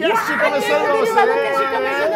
Derivado Cast começando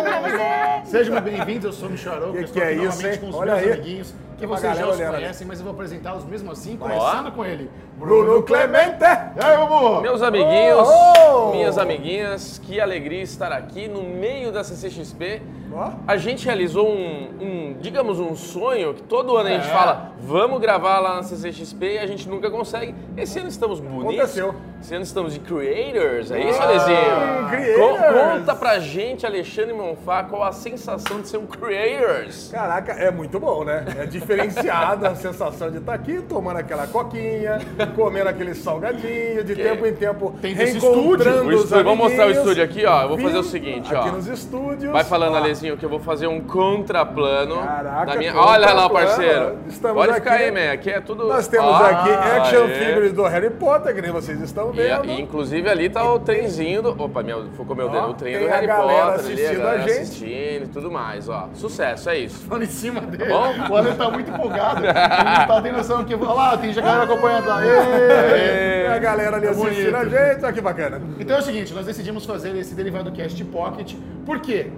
pra você! você! Sejam bem-vindos, eu sou o Michel Que eu estou que é aqui isso, novamente hein? com os Olha meus aí. amiguinhos, que Uma vocês já galera os olhando conhecem, mas eu vou apresentá-los mesmo assim, começando com ele, Bruno Clemente! E aí, Bubu? Meus amiguinhos, Oh! minhas amiguinhas, que alegria estar aqui no meio da CCXP. Ó. A gente realizou um, um, digamos, um sonho que todo ano a gente É. fala, vamos gravar lá na CCXP e a gente nunca consegue. Esse ano estamos bonitos. Aconteceu. Esse ano estamos de creators, é isso, Ah, Alezinho? creators. Co- conta pra gente, Alexandre Monfá, qual a sensação de ser um creators. Caraca, é muito bom, né? É diferenciada a sensação de estar aqui tomando aquela coquinha, comendo aquele salgadinho, de Que- tempo em tempo Tem reencontrando os estúdio, vamos mostrar o estúdio aqui, ó. Eu vou fazer o seguinte, Aqui ó. nos estúdios. Vai falando, Ó, Alezinho, que eu vou fazer um contraplano Caraca, da minha. Olha lá, parceiro. Estamos Pode aqui. ficar aí, man. Aqui é tudo. Nós temos Ó, aqui action aê. figures do Harry Potter, que nem vocês estão E, e, inclusive ali tá o trenzinho do. Opa, meu, focou meu dedo. O trem do a Harry Potter. ali, assistindo a gente. assistindo e tudo mais, ó. Sucesso, é isso. Falando em cima dele, bom? o Ale tá muito empolgado, ele não tá tendo noção que... Olha lá, tem já galera acompanhando lá. Tem Ê! a galera ali É assistindo a gente, olha que bacana. Então é o seguinte, nós decidimos fazer esse Derivado Cast Pocket, por quê?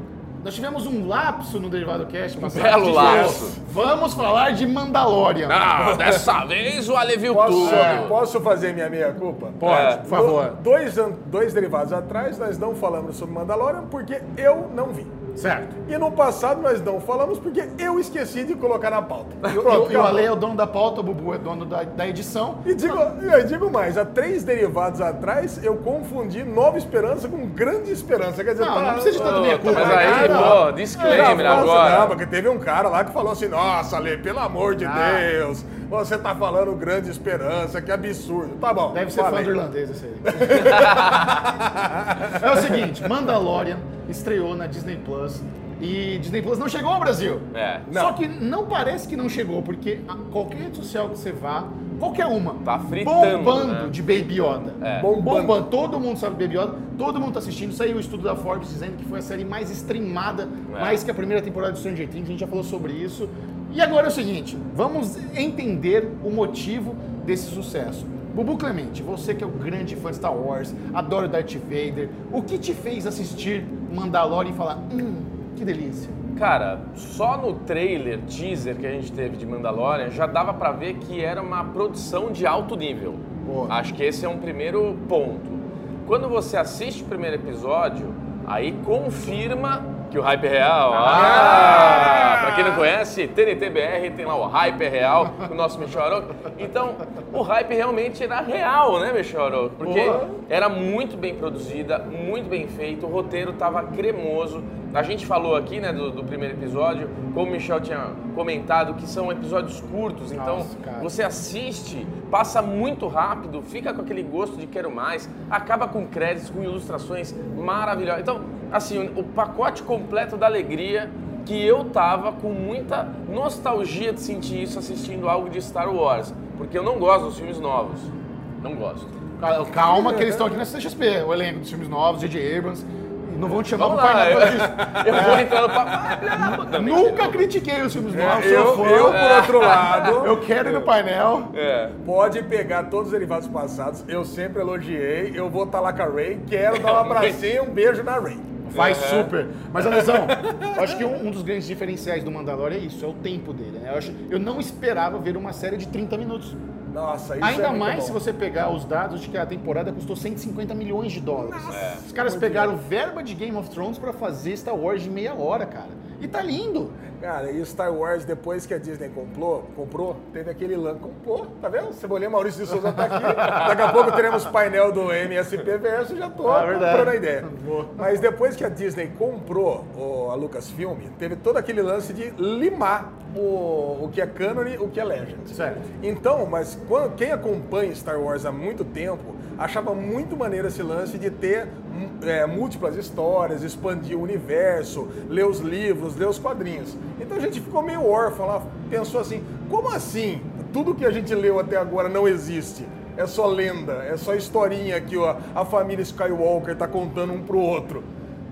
Nós tivemos um lapso no Derivado Cast passado. belo lapso. Vamos falar de Mandalorian. Ah, dessa vez o Ale viu Posso, tudo. posso fazer minha meia-culpa? Pode, É. por favor. No- Dois, dois derivados atrás, nós não falamos sobre Mandalorian porque eu não vi. Certo. E no passado nós não falamos porque eu esqueci de colocar na pauta. O- Pronto, e o Ale é o dono da pauta, o Bubu é dono da, da edição. E digo, eu digo mais, há três derivados atrás eu confundi Nova Esperança com Grande Esperança. Quer dizer, Não, tá- não precisa de tanto meia culpa. Mas aí, Não, pô, disclaimer não, agora. Não, porque teve um cara lá que falou assim, nossa, Lê, pelo amor de Ah. Deus, você tá falando Grande Esperança, que absurdo. Tá bom. Deve ser falei. fã do irlandês esse aí. é o seguinte, Mandalorian estreou na Disney Plus e Disney Plus não chegou ao Brasil. É. Só que não parece que não chegou, porque a- qualquer rede social que você vá, qualquer uma, Tá fritando, bombando né? de Baby Yoda. É. Bombando. Todo mundo sabe Baby Yoda, todo mundo tá assistindo. Saiu o estudo da Forbes dizendo que foi a série mais streamada, É. mais que a primeira temporada de Stranger Things, a gente já falou sobre isso. E agora é o seguinte, vamos entender o motivo desse sucesso. Bubu Clemente, você que é o grande fã de Star Wars, adora o Darth Vader, o que te fez assistir Mandalorian e falar, hum, que delícia? Cara, só no trailer, teaser que a gente teve de Mandalorian, já dava pra ver que era uma produção de alto nível. Boa. Acho que esse é um primeiro ponto. Quando você assiste o primeiro episódio, aí confirma que o hype é real. Ah! Pra quem não conhece, TNTBR tem lá o hype é real, o nosso Michel Arouca. Então, o hype realmente era real, né, Michel Arouca? Porque Boa. era muito bem produzida, muito bem feito, o roteiro tava cremoso. A gente falou aqui, né, do, do primeiro episódio, como o Michel tinha comentado, que são episódios curtos, então Nossa, cara. você assiste, passa muito rápido, fica com aquele gosto de quero mais, acaba com créditos, com ilustrações maravilhosas. Então, assim, o, pacote completo da alegria que eu tava com muita nostalgia de sentir isso assistindo algo de Star Wars, porque eu não gosto dos filmes novos. Não gosto. Cal- Calma que eles estão aqui na CXP, o elenco dos filmes novos, J.J. Abrams, não vão te chamar Vamos pro painel eu, eu vou entrando pra. Nunca critiquei os filmes novos, É, Eu, fã. eu, por outro lado, Eu quero ir no painel. É. pode pegar todos os derivados passados. Eu sempre elogiei. Eu vou estar lá com a Ray. Quero dar um abracinho e um beijo na Ray. Faz Uhum. super. Mas, eu acho que um, um dos grandes diferenciais do Mandalorian é isso, é o tempo dele. Né? Eu, acho- eu não esperava ver uma série de 30 minutos. Nossa, isso Ainda é muito mais bom. se você pegar os dados de que a temporada custou 150 milhões de dólares. É. Os caras pegaram verba de Game of Thrones pra fazer Star Wars de meia hora, cara. E tá lindo. Cara, e o Star Wars, depois que a Disney comprou, comprou teve aquele lance. Comprou, tá vendo? Cebolinha Maurício de Souza tá aqui. Daqui a pouco teremos painel do MSP Verso, já tô Ah, verdade. comprando a ideia. Boa. Mas depois que a Disney comprou o, a Lucasfilm, teve todo aquele lance de limar o, o que é canon e o que é legend. Certo. Então, mas quando- quem acompanha Star Wars há muito tempo achava muito maneiro esse lance de ter hum, é, múltiplas histórias, expandir o universo, ler os livros, ler os quadrinhos. Então a gente ficou meio órfão lá, pensou assim, como assim? Tudo que a gente leu até agora não existe. É só lenda, é só historinha que a família Skywalker tá contando um pro outro.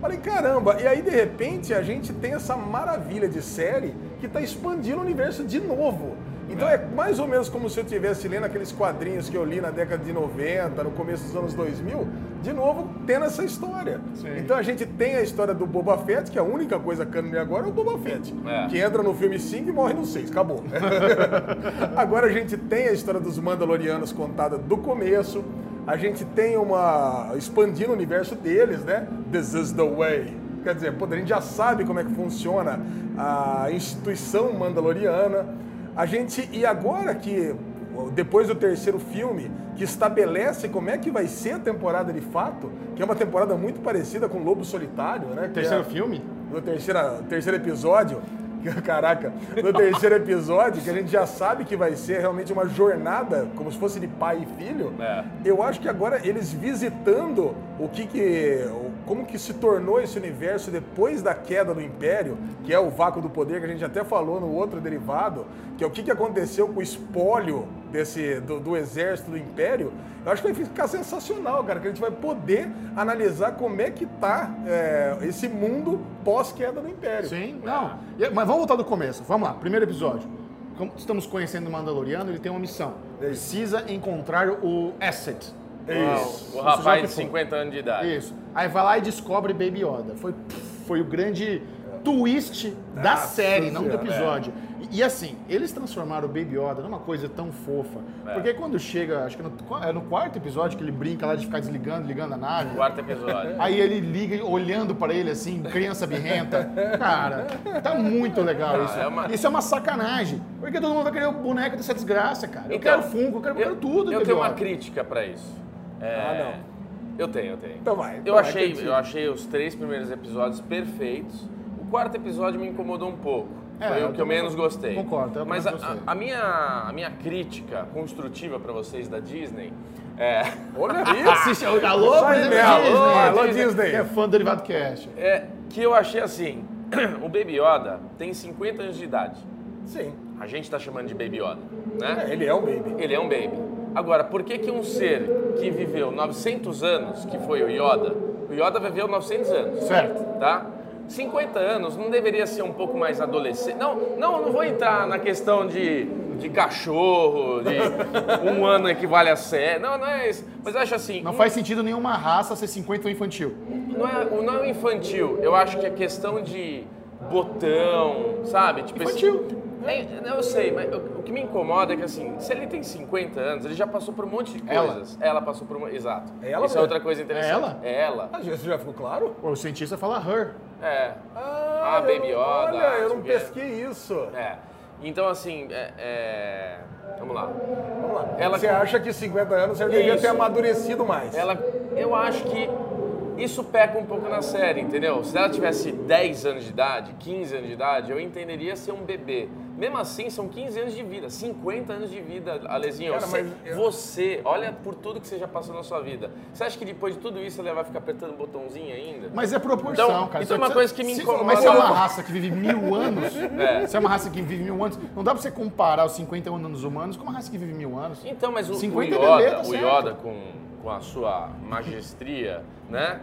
Falei, caramba, e aí de repente a gente tem essa maravilha de série que está expandindo o universo de novo. Então é mais ou menos como se eu estivesse lendo aqueles quadrinhos que eu li na década de 90, no começo dos anos 2000, de novo tendo essa história. Sim. Então a gente tem a história do Boba Fett, que a única coisa cânone agora é o Boba Fett, É. que entra no filme 5 e morre no 6, acabou. agora a gente tem a história dos Mandalorianos contada do começo, a gente tem uma. expandindo o universo deles, né? This is the way. Quer dizer, pô, a gente já sabe como é que funciona a instituição mandaloriana. A gente. E agora que. Depois do terceiro filme, que estabelece como é que vai ser a temporada de fato, que é uma temporada muito parecida com Lobo Solitário, né? Terceiro é- filme? no terceiro, terceiro episódio, caraca, no terceiro episódio, que a gente já sabe que vai ser realmente uma jornada, como se fosse de pai e filho, É. eu acho que agora eles visitando o que que, como que se tornou esse universo depois da queda do Império, que é o vácuo do poder, que a gente até falou no outro derivado, que é o que, que aconteceu com o espólio desse, do, do exército do Império, eu acho que vai ficar sensacional, cara, que a gente vai poder analisar como é que tá é, esse mundo pós-queda do Império. Sim, não. Mas vamos voltar do começo. Vamos lá, primeiro episódio. Como estamos conhecendo o Mandaloriano, ele tem uma missão. É. Precisa encontrar o Asset. É isso. O o rapaz de for. 50 anos de idade. Isso. Aí vai lá e descobre Baby Yoda. Foi, foi o grande twist da Nossa série, não do episódio. E, e assim, eles transformaram o Baby Yoda numa coisa tão fofa. É. Porque quando chega, acho que no, é no quarto episódio que ele brinca lá de ficar desligando, ligando a nave. Quarto episódio. Aí ele liga olhando pra ele assim, criança birrenta. Cara, tá muito legal Não, isso. é uma- Isso é uma sacanagem. Porque todo mundo vai querer o boneco dessa desgraça, cara. Eu Então, quero Funko, eu quero, eu quero tudo. Eu Baby tenho uma Yoda. crítica pra isso. É, Ah, não. Eu tenho, eu tenho. Então vai, Eu então vai, achei, eu achei os três primeiros episódios perfeitos. O quarto episódio me incomodou um pouco. É, Foi o que eu menos gostei. concordo, eu Mas a, gostei. a- minha, a minha crítica construtiva pra vocês da Disney é, Olha isso! O Alô, Sai Disney, Alô, Disney. Que é fã do Derivado Cast. é que eu achei assim: o Baby Yoda tem 50 anos de idade. Sim, A gente tá chamando de Baby Yoda, né? É, ele é um baby. Ele é um baby. Agora, por que que um ser que viveu 900 anos, que foi o Yoda, o Yoda viveu 900 anos, Certo. tá? 50 anos não deveria ser um pouco mais adolescente? Não, não, não vou entrar na questão de, de cachorro, de um ano equivale a 100. Não, não é isso. Mas eu acho assim, Não um- faz sentido nenhuma raça ser 50 ou infantil. não é, o não é infantil. Eu acho que é questão de botão, sabe? Tipo esse- É, eu sei, mas o, o que me incomoda é que assim, se ele tem 50 anos, ele já passou por um monte de Ela. coisas. Ela passou por um. Exato. É ela Isso é outra coisa interessante. É ela? É ela. Ah, isso já ficou claro? O cientista fala her. É. Ah, Ah, Baby Yoda, Olha, eu não quê. pesquei isso. É. Então, assim, é, é- Vamos lá. Vamos lá. Ela- Você acha que 50 anos você devia ter amadurecido mais? Ela, eu acho que isso peca um pouco na série, entendeu? Se ela tivesse 10 anos de idade, 15 anos de idade, eu entenderia ser um bebê. Mesmo assim, são 15 anos de vida, 50 anos de vida, Alezinho. Cara, você, mas eu- você, olha por tudo que você já passou na sua vida. Você acha que depois de tudo isso ela vai ficar apertando o botãozinho ainda? Mas é proporção, Então, cara. então é Você- uma coisa que me incomoda. Mas se é uma raça que vive mil anos, É. se é uma raça que vive mil anos, não dá pra você comparar os 50 anos humanos com uma raça que vive mil anos. Então, mas o, o 50 Yoda, tá o certo. Yoda com, com a sua magestria, né?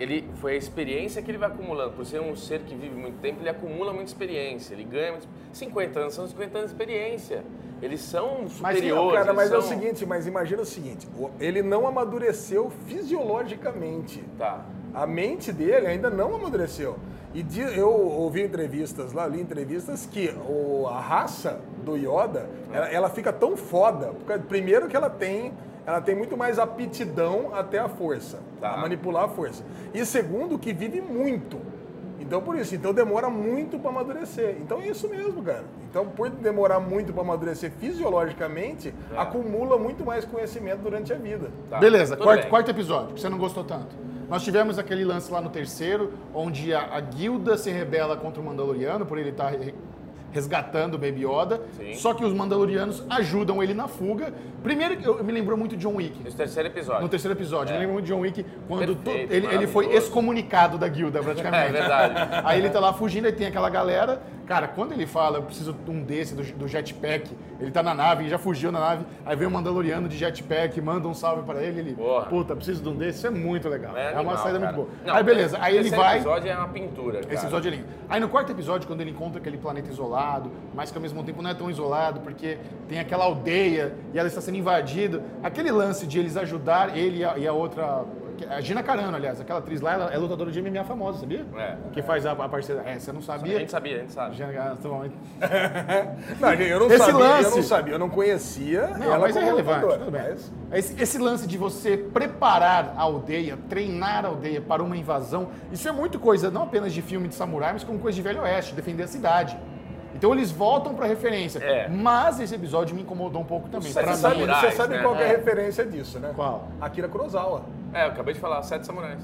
Ele foi a experiência que ele vai acumulando. Por ser um ser que vive muito tempo, ele acumula muita experiência. Ele ganha muito... 50 anos são 50 anos de experiência. Eles são Mas, superiores. Cara, mas é o são- seguinte, mas imagina o seguinte, ele não amadureceu fisiologicamente. Tá. A mente dele ainda não amadureceu. E eu ouvi entrevistas lá, li entrevistas que o- a raça do Yoda, ela, ela fica tão foda, porque primeiro que ela tem, ela tem muito mais aptidão até a força, Tá. a manipular a força. E segundo que vive muito. Então por isso, então demora muito para amadurecer. Então é isso mesmo, cara. Então por demorar muito para amadurecer fisiologicamente, É. acumula muito mais conhecimento durante a vida. Tá. Beleza, quarto, quarto episódio, que você não gostou tanto. Nós tivemos aquele lance lá no terceiro, onde a, a guilda se rebela contra o Mandaloriano, por ele estar re- resgatando o Baby Yoda. Sim. Só que os Mandalorianos ajudam ele na fuga. Primeiro, eu, me lembrou muito de John Wick. Esse terceiro episódio. No terceiro episódio, me lembro muito de John Wick, quando Perfeito, to- ele, ele foi excomunicado da guilda, praticamente. É verdade. Aí ele tá lá fugindo, aí tem aquela galera, Cara, quando ele fala, eu preciso de um desse, do, do jetpack, ele tá na nave, já fugiu na nave, aí vem o Mandaloriano de jetpack, manda um salve pra ele, ele, Porra. puta, preciso de um desse, isso é muito legal. É, uma animal, saída cara. muito boa. Não, aí beleza, aí ele esse vai... episódio é uma pintura, cara. Esse episódio é lindo. Aí no quarto episódio, quando ele encontra aquele planeta isolado, mas que ao mesmo tempo não é tão isolado, porque tem aquela aldeia e ela está sendo invadida, aquele lance de eles ajudar ele e a, e a outra. A Gina Carano, aliás, aquela atriz lá, ela é lutadora de MMA famosa, sabia? É. Que faz a, a parceira. É, você não A sabia? gente sabia, a gente sabe. Gina Carano, tá bom. Não, eu não Esse sabia, eu lance- não sabia, eu não conhecia Não, ela mas é relevante, lutadora, tudo bem. mas- Esse, esse lance de você preparar a aldeia, treinar a aldeia para uma invasão, isso é muito coisa, não apenas de filme de samurai, mas como coisa de Velho Oeste, defender a cidade. Então eles voltam pra referência. É. Mas esse episódio me incomodou um pouco também. Você Pra sabe, mim, você sabe né? qual que é a É. referência disso, né? Qual? Akira Kurosawa. É, eu acabei de falar, Sete Samurais.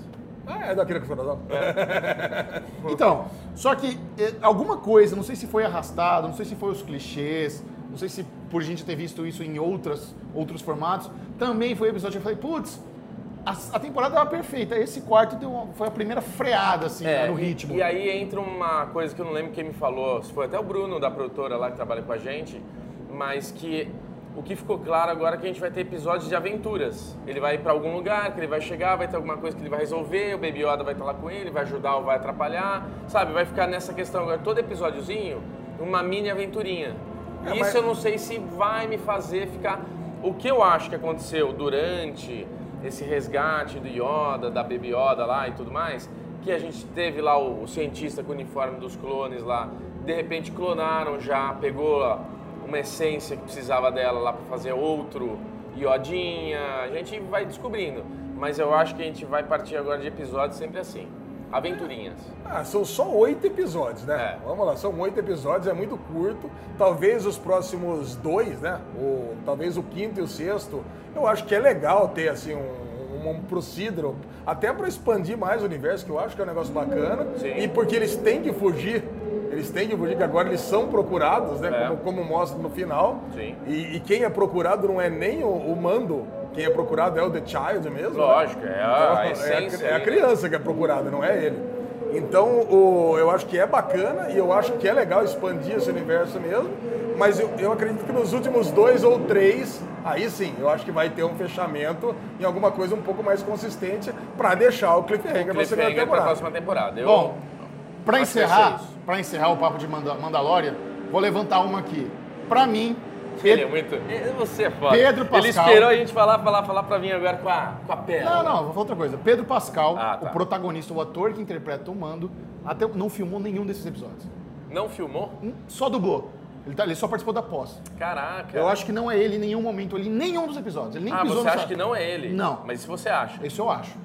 Ah, é da Akira Kurosawa. Então, só que eh, alguma coisa, não sei se foi arrastado, não sei se foi os clichês, não sei se por gente ter visto isso em outras, outros formatos, também foi o episódio que eu falei, putz, a, a temporada estava perfeita. Esse quarto deu uma- foi a primeira freada, assim, É, no e- ritmo. E, aí entra uma coisa que eu não lembro quem me falou, se foi até o Bruno da produtora lá que trabalha com a gente, mas que o que ficou claro agora é que a gente vai ter episódios de aventuras. Ele vai para algum lugar, que ele vai chegar, vai ter alguma coisa que ele vai resolver, o Baby Yoda vai estar lá com ele, vai ajudar ou vai atrapalhar, sabe? Vai ficar nessa questão agora, todo episódiozinho, uma mini aventurinha. É, Isso mas- eu não sei se vai me fazer ficar. O que eu acho que aconteceu durante esse resgate do Yoda, da Baby Yoda lá e tudo mais, que a gente teve lá o, o cientista com o uniforme dos clones lá, de repente clonaram já, pegou uma essência que precisava dela lá para fazer outro Yodinha, a gente vai descobrindo. Mas eu acho que a gente vai partir agora de episódios sempre assim, aventurinhas. Ah, são só oito episódios, né? É. Vamos lá, são oito episódios, é muito curto. Talvez os próximos dois, né? Ou talvez o quinto e o sexto. Eu acho que é legal ter, assim, um, um, um até para expandir mais o universo, que eu acho que é um negócio bacana. Sim. E porque eles têm que fugir. Eles têm que fugir, que agora eles são procurados, né? É. Como, como mostra no final. Sim. E, e quem é procurado não é nem o, o Mando, quem é procurado é o The Child mesmo. né? Lógico, é a Então, essência É a, é a né? criança que é procurada, não é ele. Então, o, eu acho que é bacana e eu acho que é legal expandir esse universo mesmo, mas eu, eu acredito que nos últimos dois ou três, aí sim, eu acho que vai ter um fechamento em alguma coisa um pouco mais consistente para deixar o cliffhanger, para a Cliffhanger para próxima temporada. Eu, Bom, que vai encerrar, para encerrar o papo de Manda Mandalorian, vou levantar uma aqui. Pra mim, Ele é muito. Ele- Você é foda. Pedro Ele Pascal. esperou a gente falar, falar, falar pra vir agora com a, com a pérola. Não, não, vou falar outra coisa. Pedro Pascal, Ah, tá. o protagonista, o ator que interpreta o Mando, até não filmou nenhum desses episódios. Não filmou? Hum, Só dublou. Ele, tá- ele só participou da pós. Caraca. Eu acho que não é ele em nenhum momento ali, em nenhum dos episódios. Ele nem Ah, pisou você acha que não é ele? Não. Mas se você acha. Isso eu acho.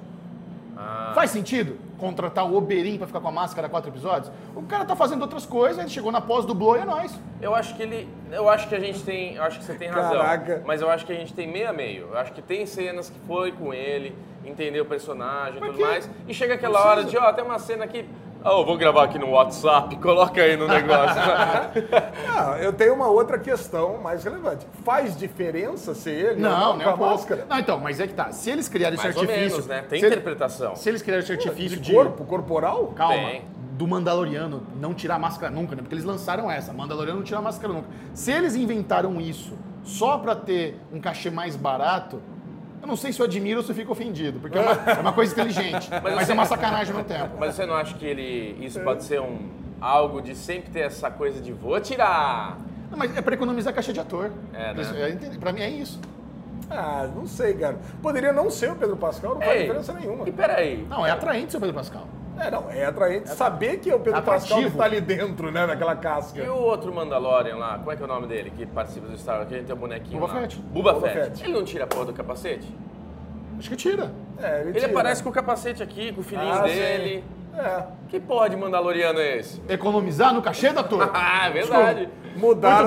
Ah. Faz sentido contratar o Oberyn pra ficar com a máscara quatro episódios? O cara tá fazendo outras coisas, ele chegou na pós, dublou e é nóis. Eu acho que ele. Eu acho que a gente tem. Eu acho que você tem razão. Caraca. Mas eu acho que a gente tem meio a meio. Eu acho que tem cenas que foi com ele, entendeu o personagem e tudo que- mais. E chega aquela Precisa. hora de, ó, tem uma cena aqui. Eu vou gravar aqui no WhatsApp, coloca aí no negócio. Ah, eu tenho uma outra questão mais relevante. Faz diferença ser ele Não, não com é a um pouco. máscara? Não, então, mas é que tá. Se eles criarem esse Mais ou artifício. menos, né? Tem se ele- interpretação. se eles criarem esse artifício De de. corpo, corporal? Calma. Tem. Do Mandaloriano não tirar a máscara nunca, né? Porque eles lançaram essa. Mandaloriano não tira a máscara nunca. Se eles inventaram isso só pra ter um cachê mais barato, eu não sei se eu admiro ou se eu fico ofendido. Porque é uma, é uma coisa inteligente. mas você- é uma sacanagem no tempo. Mas você não acha que ele. Isso pode ser um. Algo de sempre ter essa coisa de vou tirar. Não, mas é pra economizar cachê de ator. É, né? Isso, é, pra mim é isso. Ah, não sei, cara. Poderia não ser o Pedro Pascal, não faz Ei, diferença nenhuma. E peraí. Não, é atraente ser o Pedro Pascal. É, não, é atraente saber que é o Pedro. Pascal que tá ali dentro, né, naquela casca. E o outro Mandalorian lá, como é que é o nome dele que participa do Star Wars? Que a gente tem o bonequinho Boba lá. Fett. Buba, Boba Fett. Fett. Ele não tira a porra do capacete? Acho que tira. É, Ele tira. aparece com o capacete aqui, com o filhinho Ah, dele. É. Que porra de Mandaloriano é esse? Economizar no cachê da ator. Ah, é verdade. Mudaram.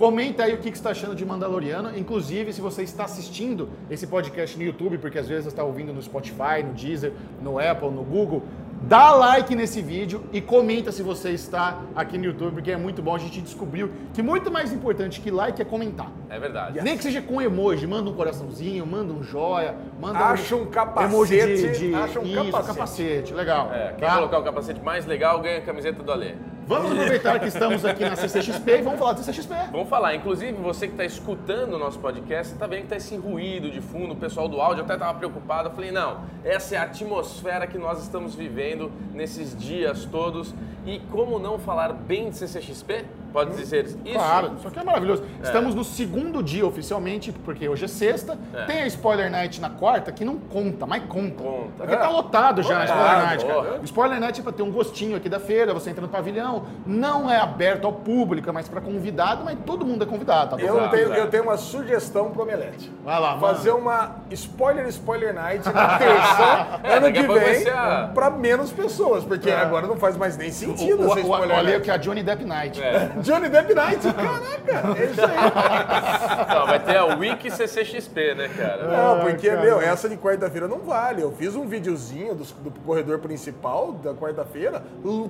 Comenta aí o que que você está achando de Mandaloriano. Inclusive, se você está assistindo esse podcast no YouTube, porque às vezes você está ouvindo no Spotify, no Deezer, no Apple, no Google, dá like nesse vídeo e comenta se você está aqui no YouTube, porque é muito bom. A gente descobriu que muito mais importante que like é comentar. É verdade. Nem que seja com emoji, manda um coraçãozinho, manda um joia, manda Acha um capacete, emoji de, de acha um isso, capacete. capacete, legal. É, quem tá? colocar o capacete mais legal ganha a camiseta do Alê. Vamos aproveitar que estamos aqui na CCXP e vamos falar do CCXP. Vamos falar, inclusive você que está escutando o nosso podcast, está vendo que está esse ruído de fundo, o pessoal do áudio até estava preocupado. Eu falei, não, essa é a atmosfera que nós estamos vivendo nesses dias todos. E como não falar bem de CCXP? Pode dizer isso? Claro, isso aqui é maravilhoso. Estamos no segundo dia oficialmente, porque hoje é sexta. É. Tem a Spoiler Night na quarta, que não conta, mas conta. Conta. Porque tá lotado já a Spoiler Night, cara. O Spoiler Night é pra ter um gostinho aqui da feira, você entra no pavilhão. Não é aberto ao público, é mais pra convidado, mas todo mundo é convidado, tá Eu tenho, exato. eu tenho uma sugestão pro Omelete. Vai lá, mano. Fazer uma spoiler spoiler night na terça, É, ano que vem, a- pra menos pessoas, porque agora não faz mais nem sentido O, essa o, o, spoiler olha night. que é a Johnny Depp Night. É. Johnny Depp Night, caraca, é isso aí. Não, vai ter a Wiki CCXP, né, cara? Não, porque, cara. meu, essa de quarta-feira não vale. Eu fiz um videozinho do, do corredor principal da quarta-feira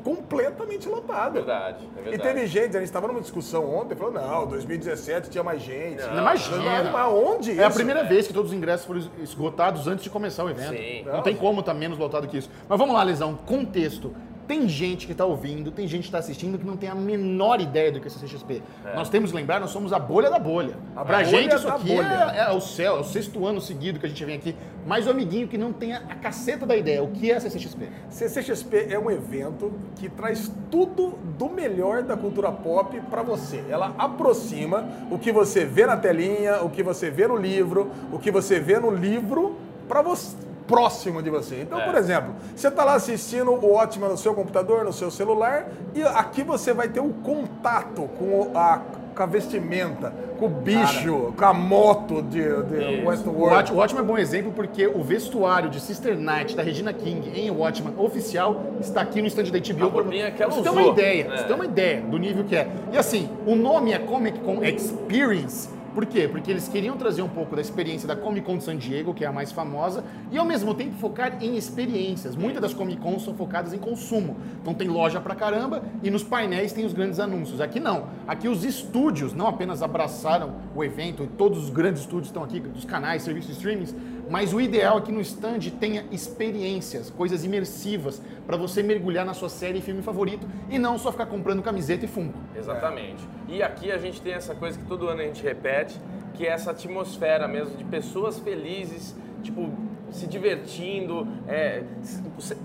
completamente lotado. Verdade, é E verdade. teve gente, a gente estava numa discussão ontem, falou, não, 2017 tinha mais gente. Não, Imagina. Mas onde É a isso? primeira vez que todos os ingressos foram esgotados antes de começar o evento. Sim. Não tem como estar menos lotado que isso. Mas vamos lá, Lesão. Contexto. Tem gente que está ouvindo, tem gente que está assistindo que não tem a menor ideia do que é CCXP. Nós temos que lembrar, nós somos a bolha da bolha. A pra bolha gente isso aqui bolha. é, é o céu, é o sexto ano seguido que a gente vem aqui. Mas o amiguinho que não tem a, a caceta da ideia, o que é a CCXP? CCXP é um evento que traz tudo do melhor da cultura pop para você. Ela aproxima o que você vê na telinha, o que você vê no livro, o que você vê no livro para você próximo de você. Então, É. por exemplo, você está lá assistindo o Ótima no seu computador, no seu celular, e aqui você vai ter o contato com a, com a vestimenta, com o bicho, com a moto de, de Westworld. O Watchmen é um bom exemplo porque o vestuário de Sister Night da Regina King em Watchmen oficial está aqui no stand da HBO. A que ela você tem uma ideia, né? você tem uma ideia do nível que é. E assim, o nome é Comic Con Experience. Por quê? Porque eles queriam trazer um pouco da experiência da Comic Con de San Diego, que é a mais famosa, e ao mesmo tempo focar em experiências. Muitas das Comic Cons são focadas em consumo. Então tem loja pra caramba e nos painéis tem os grandes anúncios. Aqui não. Aqui os estúdios não apenas abraçaram o evento, todos os grandes estúdios estão aqui, dos canais, serviços de streamings, mas o ideal é que no stand tenha experiências, coisas imersivas, para você mergulhar na sua série e filme favorito e não só ficar comprando camiseta e funko. Exatamente. E aqui a gente tem essa coisa que todo ano a gente repete, que é essa atmosfera mesmo de pessoas felizes, tipo, se divertindo. é,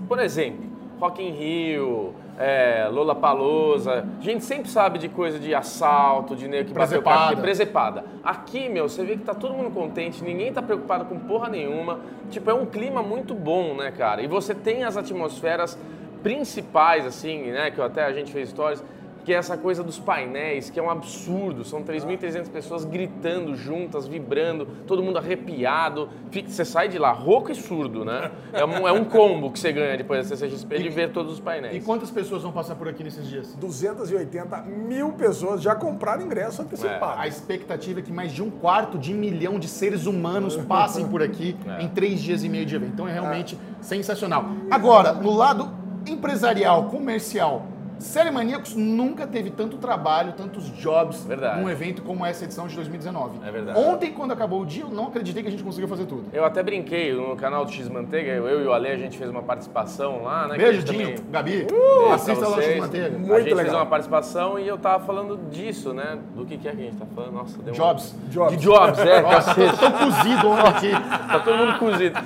por exemplo, Rock in Rio, é, Lola Palosa. A gente sempre sabe de coisa de assalto, de nego que bateu carro, Presepada. de presepada. Aqui, meu, você vê que tá todo mundo contente, ninguém tá preocupado com porra nenhuma. Tipo, é um clima muito bom, né, cara? E você tem as atmosferas principais, assim, né, que até a gente fez stories, que é essa coisa dos painéis, que é um absurdo. São 3.300 pessoas gritando juntas, vibrando, todo mundo arrepiado. Fica- Você sai de lá rouco e surdo, né? É um, é um combo que você ganha depois da CCXP de ver todos os E painéis. quantas pessoas vão passar por aqui nesses dias? 280 mil pessoas já compraram ingresso antecipado. A expectativa é que mais de um quarto de milhão de seres humanos passem por aqui em três dias e meio de evento. Então é realmente sensacional. Agora, no lado empresarial, comercial, Série Maníacos nunca teve tanto trabalho, tantos jobs Verdade. num evento como essa edição de 2019. É verdade. Ontem, quando acabou o dia, eu não acreditei que a gente conseguiu fazer tudo. Eu até brinquei no canal do X Manteiga, eu e o Ale, a gente fez uma participação lá, né? a Beijo, gente Dinho, também- Gabi. Pra Assista lá o. X Manteiga. a Muito gente fez legal. uma participação e eu tava falando disso, né? Do que, que é que a gente tá falando? Nossa, deu um- Jobs. Jobs. De Jobs, é, Nossa, cacete. tô tão cozido ontem aqui. Tá todo mundo cozido.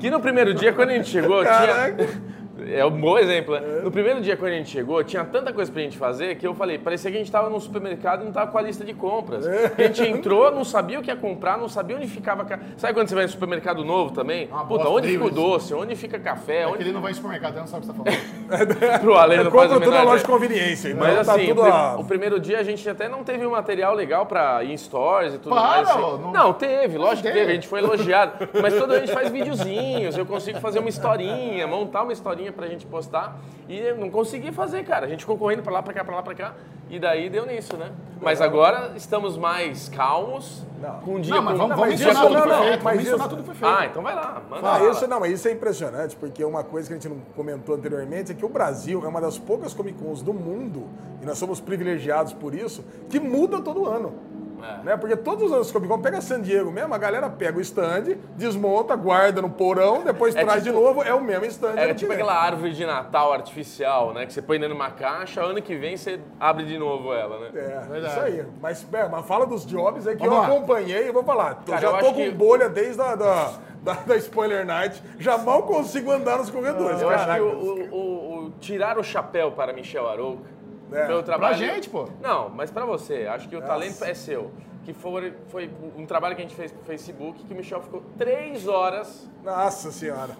Que no primeiro dia, quando a gente chegou, tinha. É um bom exemplo, né? No primeiro dia, quando a gente chegou, tinha tanta coisa pra gente fazer que eu falei, parecia que a gente tava num supermercado e não tava com a lista de compras. A gente entrou, não sabia o que ia comprar, não sabia onde ficava. ca- Sabe quando você vai no supermercado novo também? Uma Puta, onde fica o doce? Onde fica café? É que Onde ele não vai em supermercado, ele não sabe o que você tá falando. pro Ale não faz Compra a tudo na menor loja de conveniência. Então Mas tá assim, tudo o, a- o primeiro dia a gente até não teve um material legal pra ir em stores e tudo Para, mais. assim. não- Não, teve, lógico que teve. teve, a gente foi elogiado. Mas toda a gente faz videozinhos, eu consigo fazer uma historinha, montar uma historinha pra gente postar. E eu não consegui fazer, cara. A gente ficou correndo pra lá, pra cá, pra lá, pra cá. E daí deu nisso, né? Mas agora estamos mais calmos, Não. com um dia Não, mas vamos, Não, vamos mencionar tudo que não, não, mas mencionar isso- tudo que foi feito. Ah, então vai lá, manda Ah, isso não, mas isso é impressionante, porque uma coisa que a gente não comentou anteriormente é que o Brasil é uma das poucas Comic Cons do mundo, e nós somos privilegiados por isso, que muda todo ano. É. Né? Porque todos os anos Comic Con, pega San Diego mesmo, a galera pega o stand, desmonta, guarda no porão, depois É traz tipo- de novo, é o mesmo stand. Era ano tipo aquela árvore de Natal artificial, né? Que você põe dentro de uma caixa, ano que vem você abre de novo ela, né? É, Verdade. isso aí. Mas, é, mas fala dos jobs aí que Vamos eu lá. acompanhei e vou falar. Eu Cara, já eu tô com que- bolha desde a da, da, da Spoiler Night, já mal consigo andar nos corredores. Eu acho que o- o- o tirar o chapéu para Michel Arouca É. foi o trabalho... gente, pô. Não, mas para você. Acho que o Nossa. talento é seu. Que foi, foi um trabalho que a gente fez pro Facebook, que o Michel ficou três horas... Nossa senhora.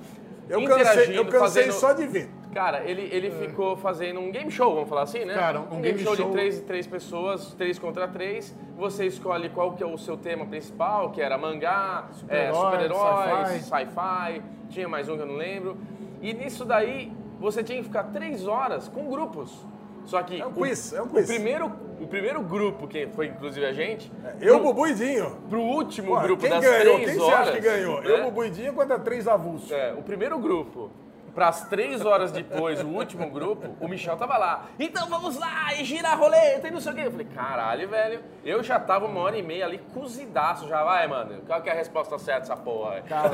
Eu cansei, eu cansei fazendo- só de ver. Cara, ele, ele ficou fazendo um game show, vamos falar assim, né? Cara, um game show, show- de três, três pessoas, três contra três. Você escolhe qual que é o seu tema principal, que era mangá, é, Super-herói, super-heróis, sci-fi, tinha mais um que eu não lembro. E nisso daí, você tinha que ficar três horas com grupos. Só que É um o- quiz, é um o, quiz. primeiro, o primeiro grupo, que foi inclusive a gente, Eu, pro, Bubu e Dinho. pro último Pô, grupo quem das ganhou? três Quem horas... você acha que ganhou? né? Eu, Bubu e Dinho contra três avulsos. É, o primeiro grupo, para as três horas depois, o último grupo, o Michel tava lá. Então vamos lá, e gira a roleta e não sei o quê. Eu falei, caralho, velho. Eu já tava uma hora e meia ali cozidaço. Já vai, mano. Qual que é a resposta certa dessa porra? velho? Cara,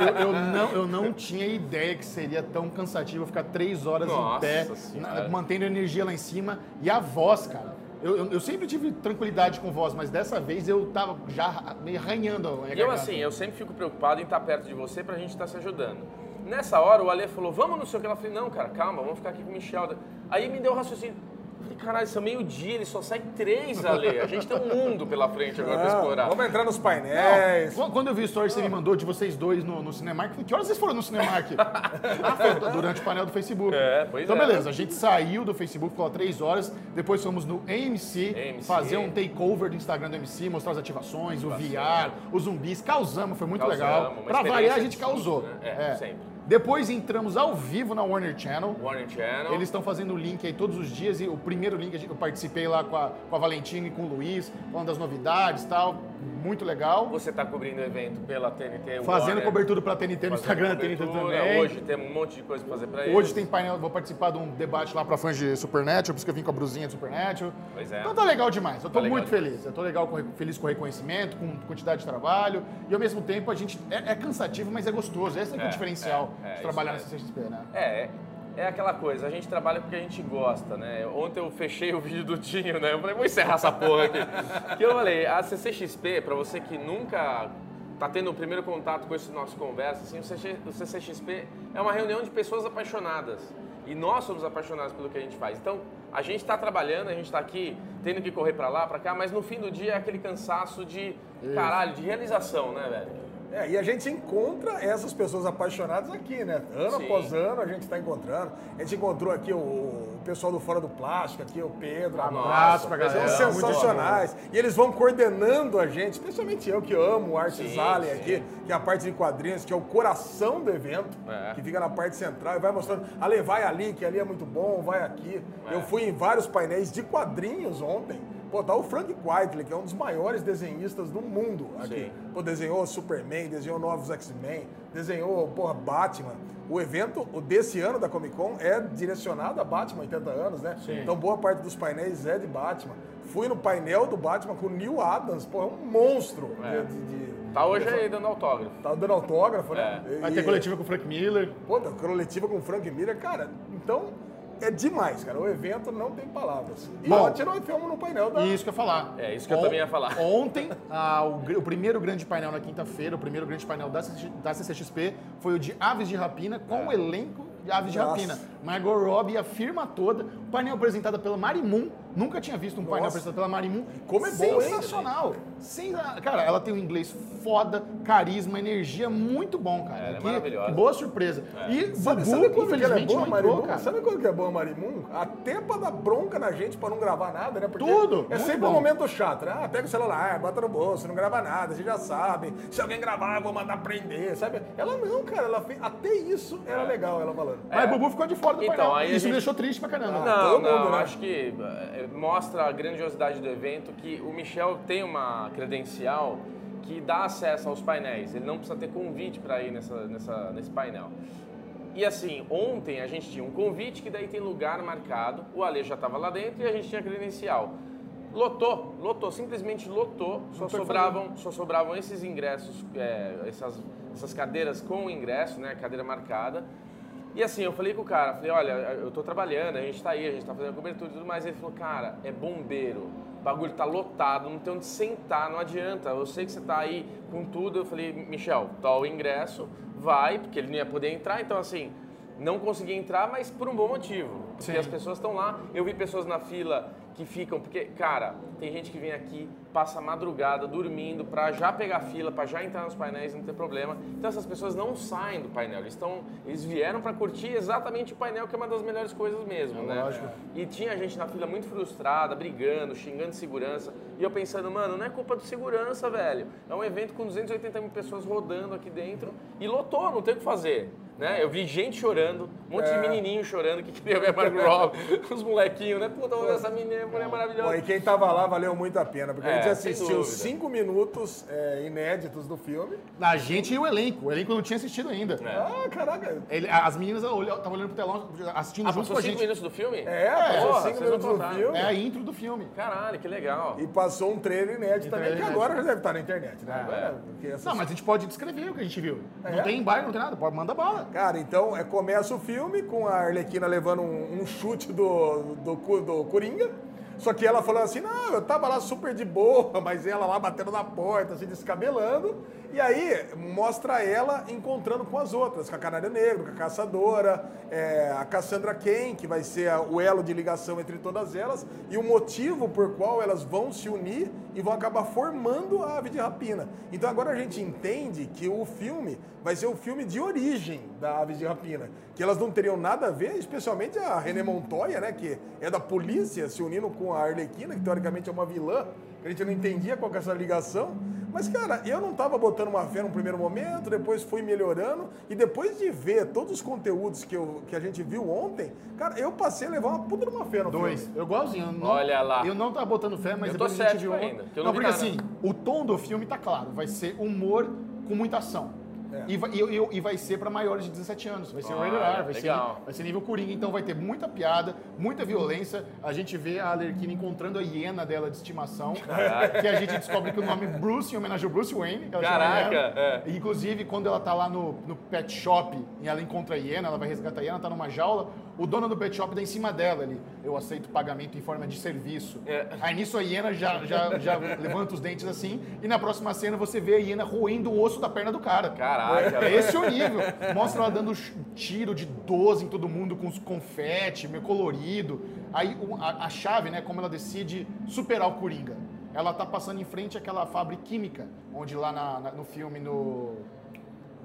eu, eu- eu não, eu não tinha ideia que seria tão cansativo ficar três horas Nossa em pé, na- mantendo a energia lá em cima. E a voz, cara. Eu, eu- eu sempre tive tranquilidade com voz, mas dessa vez eu tava já meio arranhando eu assim, eu sempre fico preocupado em estar perto de você pra gente estar se ajudando. Nessa hora o Ale falou, vamos no sei o que. Ela falei, não, cara, calma, vamos ficar aqui com o Michel. Aí me deu o raciocínio. Eu falei, caralho, isso é meio-dia, ele só sai três, Ale. A gente tem um mundo pela frente agora pra explorar. vamos entrar nos painéis. Não, quando eu vi o story que você me mandou de vocês dois no, no Cinemark, eu falei, que horas vocês foram no Cinemark? ah, durante o painel do Facebook. É, pois então, é. beleza, a gente saiu do Facebook, ficou três horas, depois fomos no AMC, AMC. fazer um takeover do Instagram do AMC, mostrar as ativações, o VR, os zumbis, causamos, foi muito Causamos, legal. Pra variar, a gente causou. né? É, sempre. Depois entramos ao vivo na Warner Channel. Warner Channel. Eles estão fazendo o link aí todos os dias e o primeiro link a eu participei lá com a, com a Valentina e com o Luiz, falando das novidades e tal. Muito legal. Você está cobrindo o evento pela TNT Fazendo Warner, cobertura pra TNT no fazendo Instagram, TNT cobertura. também. Hoje temos um monte de coisa para fazer para eles. Hoje tem painel, vou participar de um debate lá pra fãs de Supernatural, por isso que eu vim com a brusinha de Supernatural. Pois é. Então tá legal demais. Eu tô Tá muito feliz. Eu tô legal feliz com o reconhecimento, com quantidade de trabalho. E ao mesmo tempo a gente. É, é cansativo, mas é gostoso. Esse é, é É, o diferencial é, é, de trabalhar mesmo. na CCXP, né? É, é, é aquela coisa, a gente trabalha porque a gente gosta, né? Ontem eu fechei o vídeo do Tinho, né? Eu falei, vou encerrar essa porra aqui. que eu falei, a CCXP, pra você que nunca tá tendo o primeiro contato com esse nosso conversa, assim, o CC o CCXP é uma reunião de pessoas apaixonadas. E nós somos apaixonados pelo que a gente faz. Então, a gente está trabalhando, a gente está aqui tendo que correr pra lá, pra cá, mas no fim do dia é aquele cansaço de, caralho, de realização, né, velho? É, e a gente encontra essas pessoas apaixonadas aqui, né? Ano Sim. após ano a gente está encontrando. A gente encontrou aqui o, o pessoal do Fora do Plástico, aqui o Pedro, a abraço pra São galera. sensacionais. E eles vão coordenando a gente, especialmente eu que amo o sim. aqui, que é a parte de quadrinhos, que é o coração do evento, É. que fica na parte central e vai mostrando. Ale, vai ali, que ali é muito bom, vai aqui. É. Eu fui em vários painéis de quadrinhos ontem. Pô, tá o Frank Whiteley, que é um dos maiores desenhistas do mundo aqui. Sim. Pô, desenhou Superman, desenhou novos X-Men, desenhou, porra, Batman. O evento o desse ano da Comic Con é direcionado a Batman, 80 anos, né? Então boa parte dos painéis é de Batman. Fui no painel do Batman com o Neil Adams, pô, é um monstro É. de, de- de- Tá hoje aí dando autógrafo. Tá dando autógrafo, né? É. Vai ter coletiva com o Frank Miller. Pô, tá coletiva com o Frank Miller, cara, então é demais, cara. O evento não tem palavras. E Bom. ontem nós filmamos no painel da. Isso que eu ia falar. É, isso que eu também ia falar. Ontem, ah, o, o primeiro grande painel na quinta-feira, o primeiro grande painel da, da CCXP foi o de Aves de Rapina, com o elenco de Aves de Nossa. Rapina. Margot Robbie, a firma toda. O painel apresentado pela Marimun. Nunca tinha visto um painel apresentado pela Marimun. como é bom, hein? Sensacional. Sensa- Cara, ela tem um inglês foda, carisma, energia muito bom, cara. Ela é Que- maravilhosa. que boa surpresa. E Sabe, Bubu, sabe quando que ela é infelizmente, boa, não entrou, Marimun? cara. Sabe quando que é boa, Marimun? Até pra dar bronca na gente, pra não gravar nada, né? Porque Tudo, É muito sempre bom. um momento chato, né? Ah, pega o celular, bota no bolso, não grava nada, vocês já sabem. Se alguém gravar, eu vou mandar prender, sabe? Ela não, cara, ela fez... Até isso era legal, ela falando. Mas Bubu ficou de fora do Então, painel. aí a Isso gente- me deixou triste pra caramba. Ah, Não, todo não, mundo, né? acho que eh, mostra a grandiosidade do evento, que o Michel tem uma credencial que dá acesso aos painéis. Ele não precisa ter convite para ir nessa, nessa, nesse painel. E assim, ontem a gente tinha um convite que daí tem lugar marcado, o Ale já estava lá dentro e a gente tinha credencial. Lotou, lotou, simplesmente lotou. Só sobravam, só sobravam esses ingressos, é, essas, essas cadeiras com ingresso, né? Cadeira marcada. E assim, eu falei com o cara, falei, olha, eu tô trabalhando, a gente tá aí, a gente tá fazendo cobertura e tudo mais. Ele falou, cara, é bombeiro, o bagulho tá lotado, não tem onde sentar, não adianta. Eu sei que você tá aí com tudo. Eu falei, Michel, tá o ingresso, vai, porque ele não ia poder entrar, então assim, não consegui entrar, mas por um bom motivo. Porque Sim. as pessoas estão lá. Eu vi pessoas na fila que ficam, porque, cara, tem gente que vem aqui, passa a madrugada dormindo pra já pegar fila, pra já entrar nos painéis, não ter problema. Então essas pessoas não saem do painel, eles estão, eles vieram pra curtir exatamente o painel, que é uma das melhores coisas mesmo, né? lógico. E tinha gente na fila muito frustrada, brigando, xingando segurança. E eu pensando, mano, não é culpa do segurança, velho. É um evento com 280 mil pessoas rodando aqui dentro e lotou, não tem o que fazer. Né? Eu vi gente chorando, um monte É. de menininho chorando que queria ver a Margot Robbie, os molequinhos, né? Puta, essa menina, mulher maravilhosa. Bom, e quem tava lá valeu muito a pena, porque a É, gente sem assistiu cinco minutos é, inéditos do filme. A gente e o elenco. O elenco não tinha assistido ainda. É. Ah, caraca. Ele- as meninas estavam olhando pro telão, assistindo Ah, junto passou com a cinco gente. minutos do filme? É, passou Porra, cinco minutos do filme. É a intro do filme. Caralho, que legal. E passou um trailer inédito também, trailer que inédito. agora já deve estar na internet, né? É. Não, mas a gente pode descrever o que a gente viu. É? Não tem embargo, não tem nada. Pode, manda bala. Cara, então é, começa o filme com a Arlequina levando um, um chute do, do, do Coringa. Só que ela falando assim, não, eu tava lá super de boa, mas ela lá batendo na porta, se descabelando. E aí mostra ela encontrando com as outras, com a Canária Negra, com a Caçadora, é, a Cassandra Ken, que vai ser a- o elo de ligação entre todas elas, e o motivo por qual elas vão se unir e vão acabar formando a ave de rapina. Então agora a gente entende que o filme vai ser o filme de origem da Aves de Rapina. Que elas não teriam nada a ver, especialmente a René Montoya, né? Que é da polícia, se unindo com a Arlequina, que teoricamente é uma vilã. A gente não entendia qual que é essa ligação. Mas, cara, eu não tava botando uma fé no primeiro momento, depois fui melhorando. E depois de ver todos os conteúdos que, eu, que a gente viu ontem, cara, eu passei a levar uma puta de uma fé no Dois. filme. Eu igualzinho. eu Não, Olha lá. Eu não tava botando fé, mas Eu tô a gente viu. ainda, que eu não, não porque nada. assim, o tom do filme tá claro. Vai ser humor com muita ação. É. E, vai, e, e- vai ser pra maiores de 17 anos. Vai ser Olha, rated R, vai ser, vai ser nível Coringa. Então vai ter muita piada, muita violência. A gente vê a Alerquina encontrando a hiena dela de estimação. Que a gente descobre que o nome Bruce, em homenagem ao Bruce Wayne. que ela chama Caraca, é. Inclusive, quando ela tá lá no, no pet shop e ela encontra a hiena, ela vai resgatar a hiena, tá numa jaula, o dono do pet shop dá em cima dela ali. Eu aceito pagamento em forma de serviço. É. Aí nisso a hiena já, já, já levanta os dentes assim, e na próxima cena você vê a hiena roendo o osso da perna do cara. Caraca, É esse o nível. Mostra ela dando tiro de 12 em todo mundo com os confete, meio colorido. Aí a, a chave, né, como ela decide superar o Coringa. Ela tá passando em frente àquela fábrica química, onde lá na- na- no filme, no,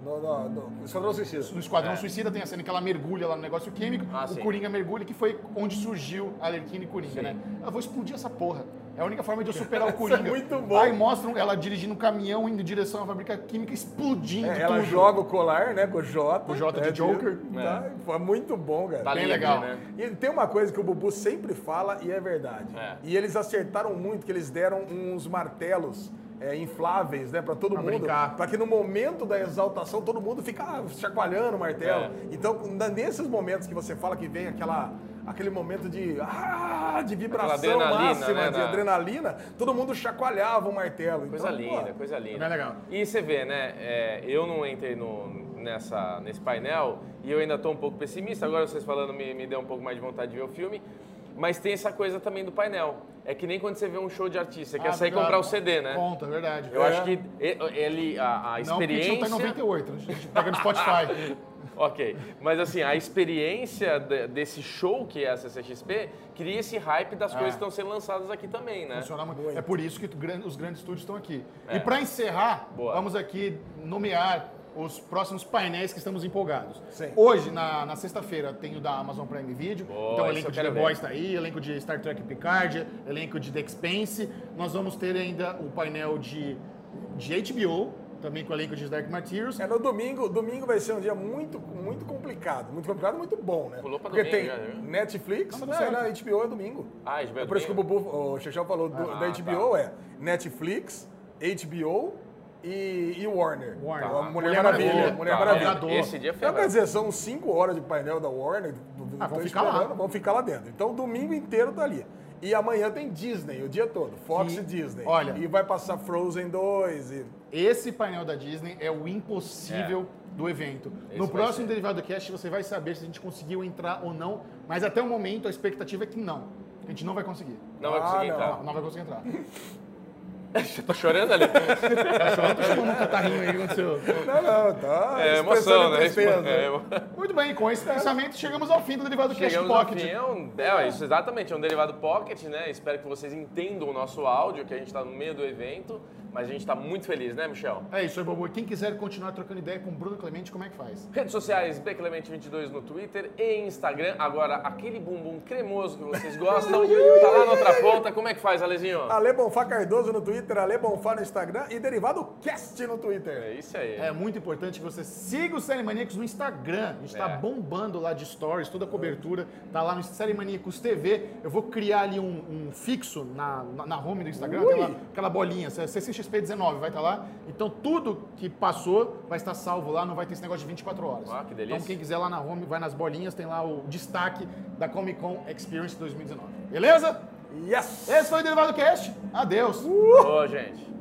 No, no, no Esquadrão Suicida. no Esquadrão Suicida tem a cena que ela mergulha lá no negócio químico, Ah, o sim. Coringa mergulha, que foi onde surgiu a Arlequina e Coringa, né? Eu vou explodir essa porra. É a única forma de eu superar o Coringa. muito bom. Aí mostram ela dirigindo um caminhão indo em direção à fábrica química, explodindo É, ela tudo. joga o colar, né, com o J. Com o J de né, Joker. Tá, foi muito bom, cara. Tá Bem livre, legal. né? E tem uma coisa que o Bubu sempre fala e é verdade. É. E eles acertaram muito, que eles deram uns martelos é, infláveis, né, para todo Pra mundo, brincar. para que no momento da exaltação todo mundo fica ah, chacoalhando o martelo. É. Então, nesses momentos que você fala que vem aquela aquele momento de ah, de vibração adrenalina, máxima, né, de na- adrenalina, todo mundo chacoalhava o martelo. Coisa então, linda, pô, coisa linda. Bem legal. E você vê, né? é, eu não entrei no, nessa, nesse painel e eu ainda tô um pouco pessimista. Agora vocês falando me, me deu um pouco mais de vontade de ver o filme. Mas tem essa coisa também do painel. É que nem quando você vê um show de artista, você quer Ah, sair e comprar o CD, né? Conta, é verdade. Eu É. acho que ele, a, a Não, porque a gente experiência. não tá em 98, a gente pega no Spotify. Ok, mas assim, a experiência de- desse show que é a CCXP cria esse hype das coisas que estão sendo lançadas aqui também, né? Funciona muito. É por isso que os grandes estúdios estão aqui. É. E para encerrar, Boa. vamos aqui nomear os próximos painéis que estamos empolgados. Sim. Hoje, na, na sexta-feira, tem o da Amazon Prime Video. Boa, então, o elenco de The. Boys está aí, elenco de Star Trek Picard, elenco de The Expanse. Nós vamos ter ainda o painel de, de HBO, também com o elenco de Dark Materials. É, no domingo, domingo vai ser um dia muito, muito complicado. Muito complicado, muito bom, né? Pulou pra Porque domingo tem já, viu? Netflix, Não, não, tá é, na HBO é domingo. Ah, HBO É por isso que o domingo? Bubu, o falou do- Ah, da HBO é Netflix, HBO e, e Warner. Warner. Ah, Mulher, Mulher Maravilha. Maravilha. Mulher Tá, Maravilha. Vingador. Esse dia foi Então, quer dizer, são cinco horas de painel da Warner. Ah, vão ficar lá. Vão ficar lá dentro. Então, domingo inteiro tá ali. E amanhã tem Disney o dia todo, Fox Que- e Disney. olha- E vai passar Frozen 2 e... Esse painel da Disney é o impossível do evento. Esse no próximo ser. Derivado Cast você vai saber se a gente conseguiu entrar ou não, mas até o momento a expectativa é que não. A gente não vai conseguir. Não vai Ah, conseguir não. entrar. Não, não vai conseguir entrar. Você tá chorando ali? Só tô chamando um catarrinho aí aconteceu. Não, não, tá. É emoção, né? É, Muito bem, com esse pensamento chegamos ao fim do Derivado Chegamos ao Pocket. fim, é, um, é isso, exatamente, é um derivado pocket, né? Espero que vocês entendam o nosso áudio, que a gente está no meio do evento, mas a gente está muito feliz, né, Michel? É isso aí, Bobo. Quem quiser continuar trocando ideia com o Bruno Clemente, como é que faz? Redes sociais, Bclemente22 no Twitter e Instagram. Agora, aquele bumbum cremoso que vocês gostam, tá lá na outra ponta. Como é que faz, Alezinho? Ale Bonfá Cardoso no Twitter, Ale Bonfá no Instagram e Derivado Cast no Twitter. É isso aí. É muito importante que você siga o Série Maníacos no Instagram. A gente tá É. bombando lá de stories, toda a cobertura. Tá lá no Série Maníacos TV. Eu vou criar ali um, um fixo na, na, na home do Instagram, aquela, aquela bolinha, CCXP19, vai estar lá. Então tudo que passou vai estar salvo lá, não vai ter esse negócio de 24 horas. Ah, que delícia. Então quem quiser lá na home, vai nas bolinhas, tem lá o destaque da Comic Con Experience 2019. Beleza? Yes! Esse foi o Derivado Cast. Adeus. Ô, gente.